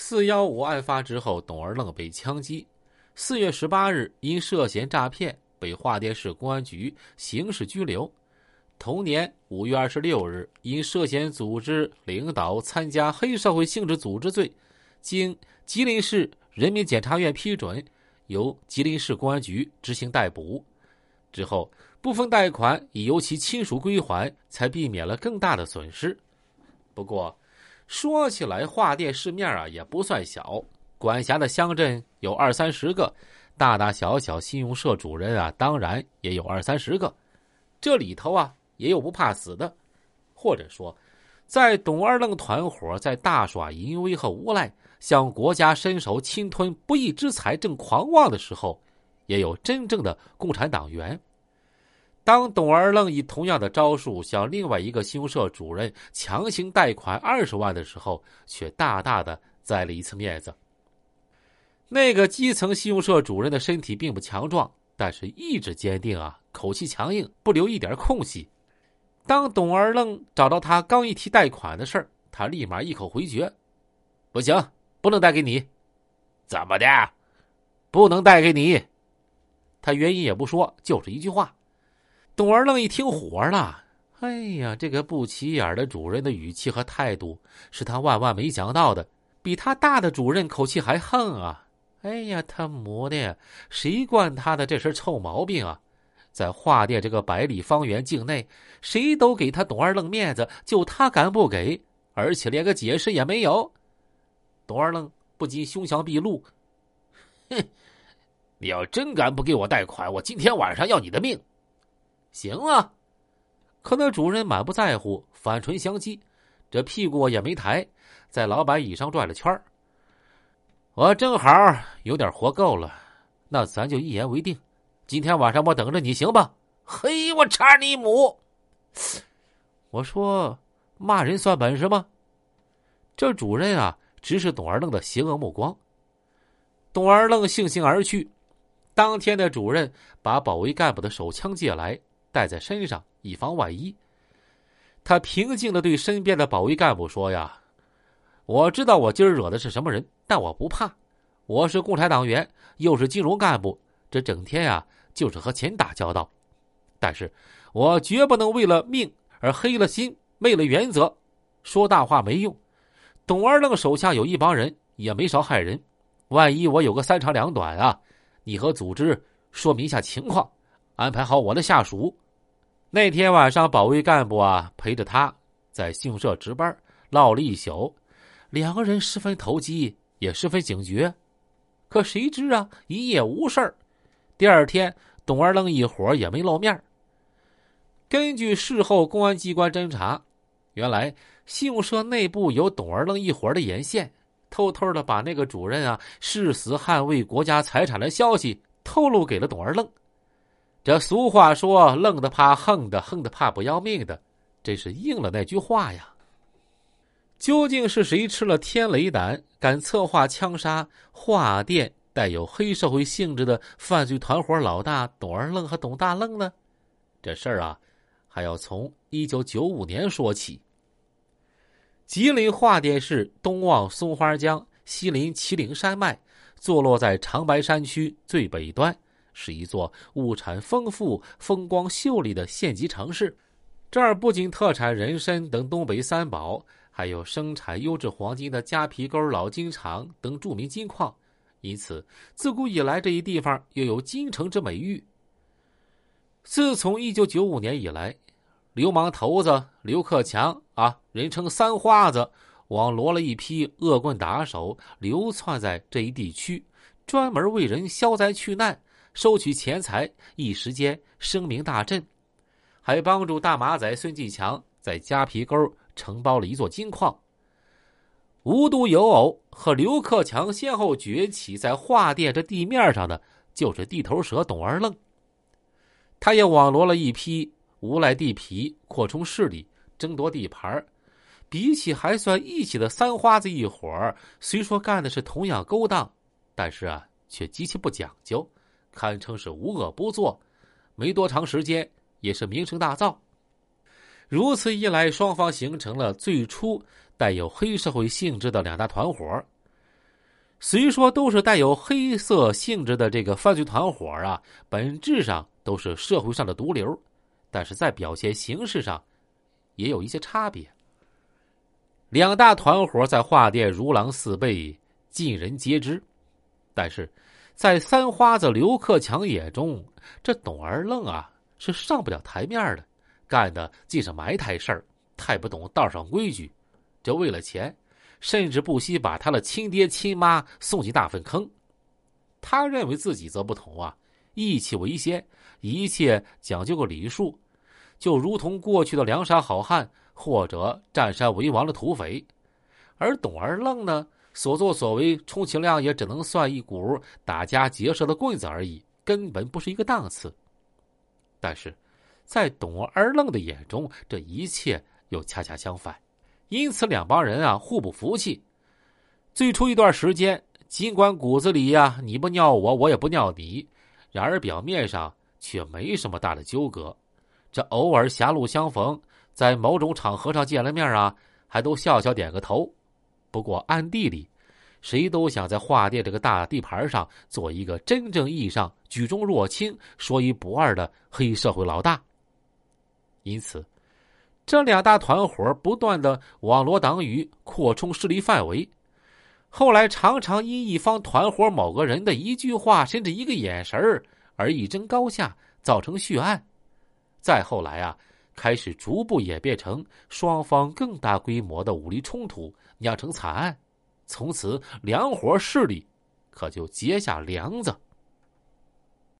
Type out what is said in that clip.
四幺五案发之后，董二愣被枪击。四月十八日，因涉嫌诈骗，被桦甸市公安局刑事拘留。同年五月二十六日，因涉嫌组织领导参加黑社会性质组织罪，经吉林市人民检察院批准，由吉林市公安局执行逮捕。之后，部分贷款已由其亲属归还，才避免了更大的损失。不过，说起来，华甸市面啊也不算小，管辖的乡镇有二三十个，大大小小信用社主任啊，当然也有二三十个。这里头啊。也有不怕死的，或者说，在董二愣团伙在大耍淫威和无赖，向国家伸手侵吞不义之财正狂妄的时候，也有真正的共产党员。当董二愣以同样的招数向另外一个信用社主任强行贷款二十万的时候，却大大的栽了一次面子。那个基层信用社主任的身体并不强壮，但是意志坚定啊，口气强硬，不留一点空隙。当董二愣找到他刚一提贷款的事儿，他立马一口回绝：“不行，不能贷给你。”“怎么的？不能贷给你？”他原因也不说，就是一句话。董二愣一听火了：“哎呀，这个不起眼的主任的语气和态度是他万万没想到的，比他大的主任口气还横啊！哎呀，他母的，谁惯他的这身臭毛病啊？”在华甸这个百里方圆境内，谁都给他董二愣面子，就他敢不给，而且连个解释也没有。董二愣不禁凶相毕露：“哼，你要真敢不给我贷款，我今天晚上要你的命！”行啊，可那主任满不在乎，反唇相讥，这屁股也没抬，在老板椅上转了圈我正好有点活够了，那咱就一言为定。今天晚上我等着你，行吧？嘿，我查你母！我说骂人算本事吗？这主任啊，直视董二愣的邪恶目光。董二愣悻悻而去。当天的主任把保卫干部的手枪借来，带在身上，以防万一。他平静的对身边的保卫干部说：“呀，我知道我今儿惹的是什么人，但我不怕。我是共产党员，又是金融干部，这整天呀。”就是和钱打交道，但是我绝不能为了命而黑了心、昧了原则。说大话没用。董二愣手下有一帮人，也没少害人。万一我有个三长两短啊，你和组织说明一下情况，安排好我的下属。那天晚上，保卫干部啊陪着他在信用社值班，唠了一宿。两个人十分投机，也十分警觉。可谁知啊，一夜无事儿。第二天。董二愣一伙也没露面。根据事后公安机关侦查，原来信用社内部有董二愣一伙的眼线，偷偷的把那个主任啊誓死捍卫国家财产的消息透露给了董二愣。这俗话说：“愣的怕横的，横的怕不要命的。”真是应了那句话呀。究竟是谁吃了天雷胆，敢策划枪杀华电？带有黑社会性质的犯罪团伙老大董二愣和董大愣呢？这事儿啊，还要从一九九五年说起。吉林桦甸市东望松花江，西临祁陵山脉，坐落在长白山区最北端，是一座物产丰富、风光秀丽的县级城市。这儿不仅特产人参等东北三宝，还有生产优质黄金的夹皮沟老金厂等著名金矿。因此，自古以来，这一地方又有“京城”之美誉。自从一九九五年以来，流氓头子刘克强啊，人称“三花子”，网罗了一批恶棍打手，流窜在这一地区，专门为人消灾去难、收取钱财，一时间声名大振，还帮助大马仔孙继强在夹皮沟承包了一座金矿。无独有偶，和刘克强先后崛起在华甸这地面上的，就是地头蛇董二愣。他也网罗了一批无赖地痞，扩充势力，争夺地盘比起还算义气的三花子一伙虽说干的是同样勾当，但是啊，却极其不讲究，堪称是无恶不作。没多长时间，也是名声大噪。如此一来，双方形成了最初。带有黑社会性质的两大团伙，虽说都是带有黑色性质的这个犯罪团伙啊，本质上都是社会上的毒瘤，但是在表现形式上也有一些差别。两大团伙在画店如狼似狈，尽人皆知，但是在三花子刘克强眼中，这董二愣啊是上不了台面的，干的既是埋汰事儿，太不懂道上规矩，就为了钱。甚至不惜把他的亲爹亲妈送进大粪坑。他认为自己则不同啊，义气为先，一切讲究个礼数，就如同过去的梁山好汉或者占山为王的土匪。而董二愣呢，所作所为，充其量也只能算一股打家劫舍的棍子而已，根本不是一个档次。但是，在董二愣的眼中，这一切又恰恰相反。因此，两帮人啊互不服气。最初一段时间，尽管骨子里呀你不尿我，我也不尿你，然而表面上却没什么大的纠葛。这偶尔狭路相逢，在某种场合上见了面啊，还都笑笑点个头。不过暗地里，谁都想在画店这个大地盘上做一个真正意义上举重若轻、说一不二的黑社会老大。因此。这两大团伙不断的网罗党羽，扩充势力范围。后来常常因一方团伙某个人的一句话，甚至一个眼神而一争高下，造成血案。再后来啊，开始逐步演变成双方更大规模的武力冲突，酿成惨案。从此两伙势力可就结下梁子。